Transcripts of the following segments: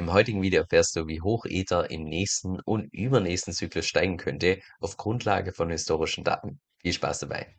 Im heutigen Video erfährst du, wie hoch Ether im nächsten und übernächsten Zyklus steigen könnte auf Grundlage von historischen Daten. Viel Spaß dabei!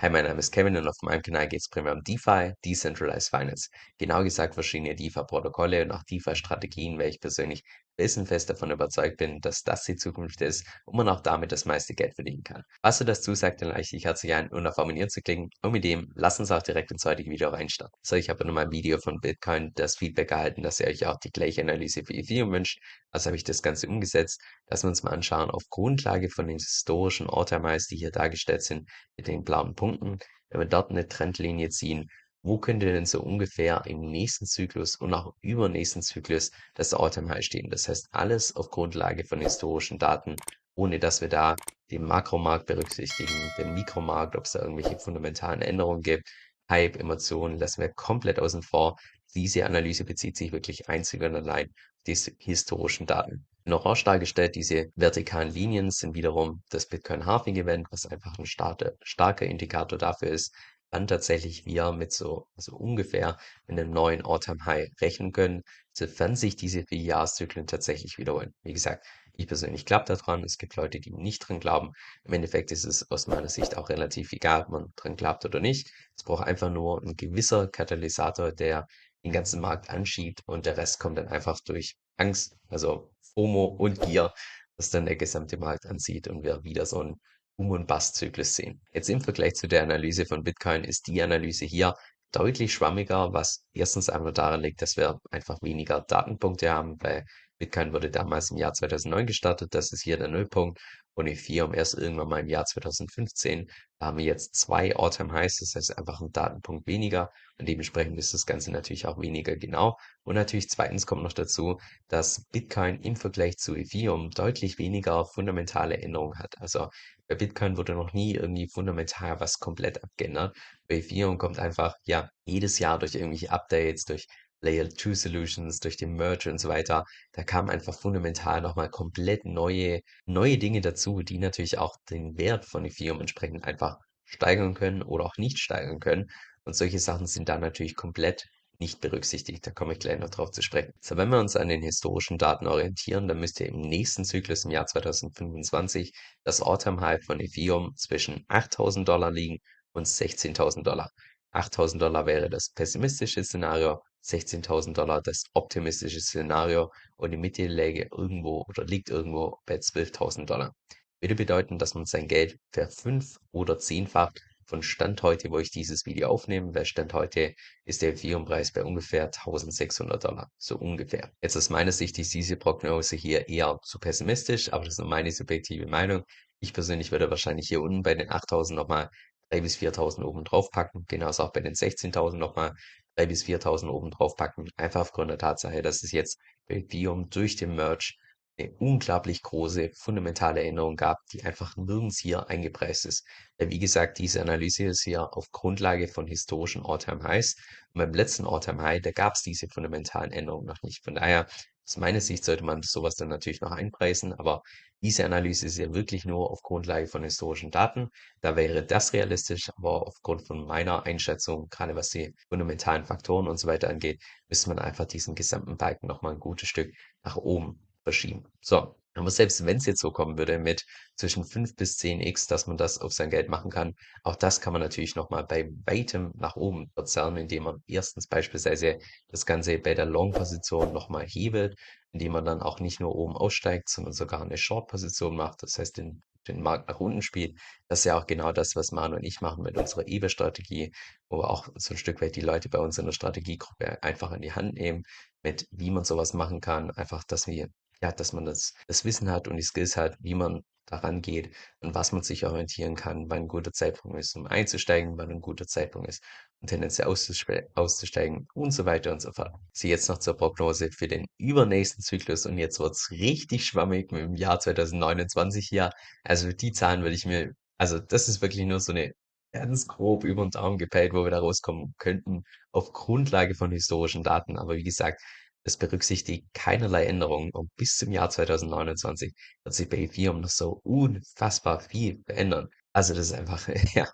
Hi, mein Name ist Kevin und auf meinem Kanal geht es primär um DeFi, Decentralized Finance. Genau gesagt verschiedene DeFi-Protokolle und auch DeFi-Strategien, weil ich persönlich felsenfest davon überzeugt bin, dass das die Zukunft ist und man auch damit das meiste Geld verdienen kann. Was du das zusagt, dann lade ich herzlich ein, um auf Abonnieren zu klicken und mit dem lass uns auch direkt ins heutige Video reinstarten. So, ich habe nochmal ein Video von Bitcoin das Feedback erhalten, dass ihr euch auch die gleiche Analyse für Ethereum wünscht. Also habe ich das Ganze umgesetzt. Lassen wir uns mal anschauen auf Grundlage von den historischen All-Time-Highs, die hier dargestellt sind, mit den blauen Punkten, wenn wir dort eine Trendlinie ziehen, wo könnte denn so ungefähr im nächsten Zyklus und auch übernächsten Zyklus das All-Time-High stehen? Das heißt, alles auf Grundlage von historischen Daten, ohne dass wir da den Makromarkt berücksichtigen, den Mikromarkt, ob es da irgendwelche fundamentalen Änderungen gibt, Hype, Emotionen, lassen wir komplett außen vor. Diese Analyse bezieht sich wirklich einzig und allein auf diese historischen Daten. In Orange dargestellt, diese vertikalen Linien sind wiederum das Bitcoin Halving Event, was einfach ein starke, starker Indikator dafür ist, wann tatsächlich wir mit so also ungefähr mit einem neuen All-Time High rechnen können, sofern sich diese vier Jahreszyklen tatsächlich wiederholen. Wie gesagt, ich persönlich glaube daran. Es gibt Leute, die nicht dran glauben. Im Endeffekt ist es aus meiner Sicht auch relativ egal, ob man dran glaubt oder nicht. Es braucht einfach nur ein gewisser Katalysator, der den ganzen Markt anschiebt und der Rest kommt dann einfach durch Angst, also FOMO und Gier, das dann der gesamte Markt anzieht und wir wieder so einen Um- und Bust-Zyklus sehen. Jetzt im Vergleich zu der Analyse von Bitcoin ist die Analyse hier deutlich schwammiger, was erstens einfach daran liegt, dass wir einfach weniger Datenpunkte haben, weil Bitcoin wurde damals im Jahr 2009 gestartet, das ist hier der Nullpunkt und Ethereum erst irgendwann mal im Jahr 2015. Da haben wir jetzt zwei All-Time-Highs, das heißt einfach ein Datenpunkt weniger und dementsprechend ist das Ganze natürlich auch weniger genau. Und natürlich zweitens kommt noch dazu, dass Bitcoin im Vergleich zu Ethereum deutlich weniger fundamentale Änderungen hat. Also bei Bitcoin wurde noch nie irgendwie fundamental was komplett abgeändert. Bei Ethereum kommt einfach, ja, jedes Jahr durch irgendwelche Updates, durch Layer 2 Solutions, durch den Merge und so weiter, da kamen einfach fundamental nochmal komplett neue, neue Dinge dazu, die natürlich auch den Wert von Ethereum entsprechend einfach steigern können oder auch nicht steigern können. Und solche Sachen sind da natürlich komplett nicht berücksichtigt. Da komme ich gleich noch drauf zu sprechen. So, wenn wir uns an den historischen Daten orientieren, dann müsste im nächsten Zyklus im Jahr 2025 das All-Time-High von Ethereum zwischen 8.000 Dollar liegen und 16.000 Dollar. 8.000 Dollar wäre das pessimistische Szenario, 16.000 Dollar das optimistische Szenario und die Mitte läge irgendwo oder liegt irgendwo bei 12.000 Dollar. Würde bedeuten, dass man sein Geld verfünf- oder zehnfacht von Stand heute, wo ich dieses Video aufnehme, weil Stand heute ist der Ethereum-Preis bei ungefähr 1600 Dollar, so ungefähr. Jetzt aus meiner Sicht ist diese Prognose hier eher zu pessimistisch, aber das ist nur meine subjektive Meinung. Ich persönlich würde wahrscheinlich hier unten bei den 8000 nochmal 3.000 bis 4.000 oben drauf packen. Genauso auch bei den 16.000 nochmal 3.000 bis 4.000 oben drauf packen. Einfach aufgrund der Tatsache, dass es jetzt bei Ethereum durch den Merge eine unglaublich große fundamentale Änderung gab, die einfach nirgends hier eingepreist ist. Wie gesagt, diese Analyse ist hier auf Grundlage von historischen All-Time-Highs. Und beim letzten All-Time-High, da gab es diese fundamentalen Änderungen noch nicht. Von daher, aus meiner Sicht sollte man sowas dann natürlich noch einpreisen, aber diese Analyse ist ja wirklich nur auf Grundlage von historischen Daten. Da wäre das realistisch, aber aufgrund von meiner Einschätzung, gerade was die fundamentalen Faktoren und so weiter angeht, müsste man einfach diesen gesamten Balken nochmal ein gutes Stück nach oben verschieben. So, aber selbst wenn es jetzt so kommen würde mit zwischen 5 bis 10x, dass man das auf sein Geld machen kann, auch das kann man natürlich nochmal bei weitem nach oben verzerren, indem man erstens beispielsweise das Ganze bei der Long-Position nochmal hebelt, indem man dann auch nicht nur oben aussteigt, sondern sogar eine Short-Position macht, das heißt den, den Markt nach unten spielt. Das ist ja auch genau das, was Manu und ich machen mit unserer eBay-Strategie, wo wir auch so ein Stück weit die Leute bei uns in der Strategiegruppe einfach an die Hand nehmen, mit wie man sowas machen kann, einfach, dass wir ja, dass man das, das Wissen hat und die Skills hat, wie man daran geht, an was man sich orientieren kann, wann ein guter Zeitpunkt ist, um einzusteigen, wann ein guter Zeitpunkt ist, um tendenziell auszusteigen und so weiter und so fort. Sie jetzt noch zur Prognose für den übernächsten Zyklus und jetzt wird's richtig schwammig mit dem Jahr 2029 hier. Also die Zahlen würde ich mir, also das ist wirklich nur so eine ganz grob über den Daumen gepeilt, wo wir da rauskommen könnten, auf Grundlage von historischen Daten. Aber wie gesagt, es berücksichtigt keinerlei Änderungen und bis zum Jahr 2029 wird sich bei Ethereum noch so unfassbar viel verändern. Also, das ist einfach ja.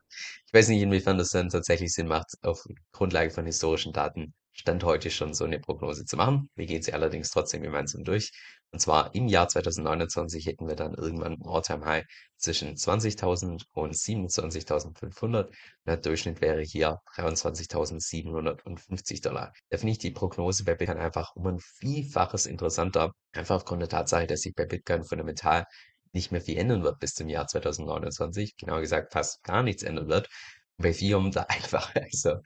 Ich weiß nicht, inwiefern das dann tatsächlich Sinn macht, auf Grundlage von historischen Daten Stand heute schon so 'ne Prognose zu machen. Wir gehen sie allerdings trotzdem gemeinsam durch. Und zwar im Jahr 2029 hätten wir dann irgendwann 'n All-Time-High zwischen 20.000 und 27.500. Der Durchschnitt wäre hier 23.750 $. Da finde ich die Prognose bei Bitcoin einfach um 'n Vielfaches interessanter, einfach aufgrund der Tatsache, dass sich bei Bitcoin fundamental nicht mehr viel ändern wird bis zum Jahr 2029, genauer gesagt fast gar nichts ändern wird. Bei Ethereum da einfach also,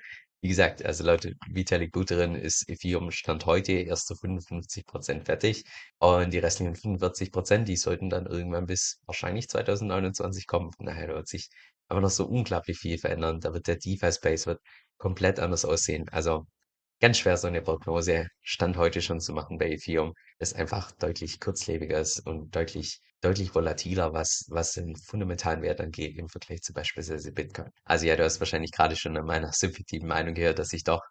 wie gesagt, also laut Vitalik Buterin ist Ethereum Stand heute erst zu 55% fertig und die restlichen 45% die sollten dann irgendwann bis wahrscheinlich 2029 kommen. Von daher, da wird sich aber noch so unglaublich viel verändern. Da wird der DeFi-Space wird komplett anders aussehen. Also, ganz schwer, so 'ne Prognose Stand heute schon zu machen bei Ethereum, das einfach deutlich kurzlebiger ist und deutlich deutlich volatiler, was was den fundamentalen Wert angeht im Vergleich zu beispielsweise Bitcoin. Also ja, du hast wahrscheinlich grade schon an meiner subjektiven Meinung gehört, dass ich doch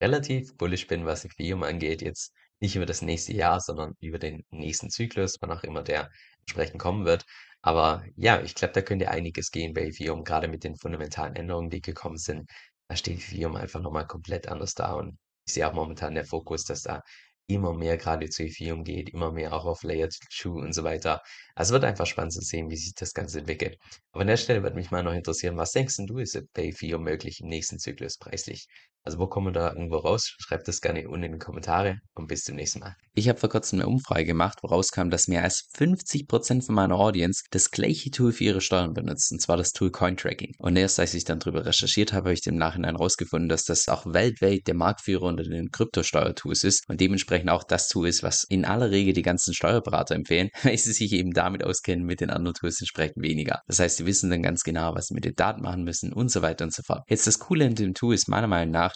relativ bullish bin, was Ethereum angeht, jetzt nicht über das nächste Jahr, sondern über den nächsten Zyklus, wann auch immer der entsprechend kommen wird. Aber ja, ich glaube, da könnte einiges gehen bei Ethereum, grade mit den fundamentalen Änderungen, die gekommen sind. Da steht Ethereum einfach noch mal komplett anders da und ich sehe auch momentan der Fokus, dass da immer mehr grade zu Ethereum geht, immer mehr auch auf Layer 2 und so weiter. Also, wird einfach spannend zu sehen, wie sich das Ganze entwickelt. Aber an der Stelle würde mich mal noch interessieren, was denkst du, ist bei Ethereum möglich im nächsten Zyklus preislich? Also, wo kommen wir da irgendwo raus? Schreib das gerne unten in die Kommentare und bis zum nächsten Mal. Ich habe vor Kurzem 'ne Umfrage gemacht, wo rauskam, dass mehr als 50% von meiner Audience das gleiche Tool für ihre Steuern benutzt, und zwar das Tool Cointracking. Und erst als ich dann drüber recherchiert habe, habe ich im Nachhinein rausgefunden, dass das auch weltweit der Marktführer unter den Kryptosteuertools ist und dementsprechend auch das Tool ist, was in aller Regel die ganzen Steuerberater empfehlen, weil sie sich eben damit auskennen, mit den anderen Tools entsprechend weniger. Das heißt, sie wissen dann ganz genau, was sie mit den Daten machen müssen und so weiter und so fort. Jetzt das Coole an dem Tool ist meiner Meinung nach